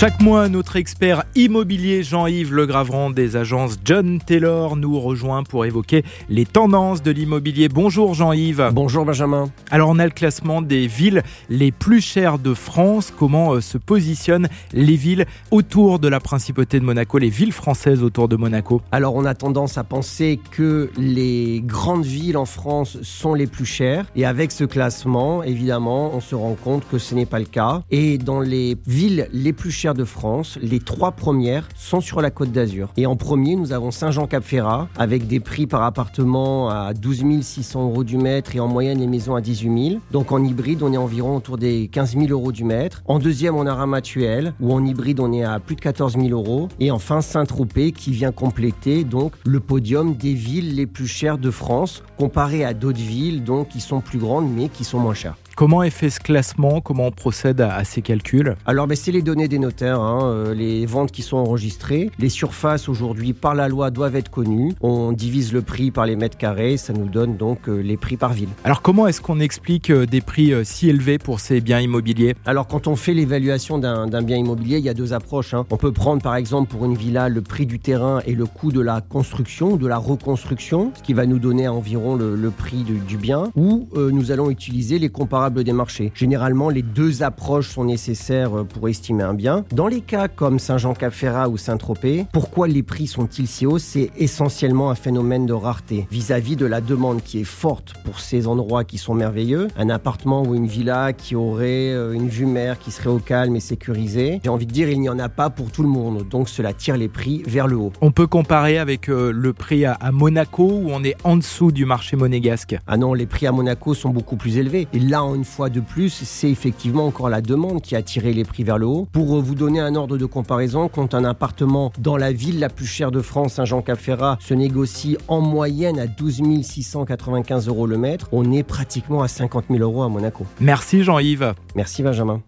Chaque mois, notre expert immobilier Jean-Yves Legravran des agences John Taylor nous rejoint pour évoquer les tendances de l'immobilier. Bonjour Jean-Yves. Bonjour Benjamin. Alors on a le classement des villes les plus chères de France. Comment euh, se positionnent les villes autour de la principauté de Monaco, les villes françaises autour de Monaco? Alors on a tendance à penser que les grandes villes en France sont les plus chères. Et avec ce classement, évidemment, on se rend compte que ce n'est pas le cas. Et dans les villes les plus chères de France, les trois premières sont sur la côte d'Azur. Et en premier, nous avons Saint-Jean-Cap-Ferrat, avec des prix par appartement à 12 600 euros du mètre et en moyenne les maisons à 18 000. Donc en hybride, on est environ autour des 15 000 euros du mètre. En deuxième, on a Ramatuel, où en hybride, on est à plus de 14 000 euros. Et enfin, Saint-Tropez, qui vient compléter donc le podium des villes les plus chères de France, comparé à d'autres villes donc qui sont plus grandes mais qui sont moins chères. Comment est fait ce classement? Comment on procède à, ces calculs? Alors, ben, c'est les données des notaires, hein, euh, les ventes qui sont enregistrées. Les surfaces aujourd'hui, par la loi, doivent être connues. On divise le prix par les mètres carrés, ça nous donne donc euh, les prix par ville. Alors, comment est-ce qu'on explique euh, des prix si élevés pour ces biens immobiliers? Alors, quand on fait l'évaluation d'un bien immobilier, il y a deux approches. Hein. On peut prendre par exemple pour une villa le prix du terrain et le coût de la construction, de la reconstruction, ce qui va nous donner environ le, prix du, bien, ou nous allons utiliser les comparables des marchés. Généralement, les deux approches sont nécessaires euh, pour estimer un bien. Dans les cas comme Saint-Jean-Cap-Ferrat ou Saint-Tropez, pourquoi les prix sont-ils si hauts? C'est essentiellement un phénomène de rareté vis-à-vis de la demande qui est forte pour ces endroits qui sont merveilleux. Un appartement ou une villa qui aurait euh, une vue mer, qui serait au calme et sécurisé. J'ai envie de dire, il n'y en a pas pour tout le monde. Donc cela tire les prix vers le haut. On peut comparer avec euh, le prix à, Monaco où on est en dessous du marché monégasque. Ah non, les prix à Monaco sont beaucoup plus élevés. Et là, une fois de plus, c'est effectivement encore la demande qui a tiré les prix vers le haut. Pour euh, vous donner un ordre de comparaison, quand un appartement dans la ville la plus chère de France, Saint-Jean-Cap-Ferrat, se négocie en moyenne à 12 695 euros le mètre, on est pratiquement à 50 000 euros à Monaco. Merci Jean-Yves. Merci Benjamin.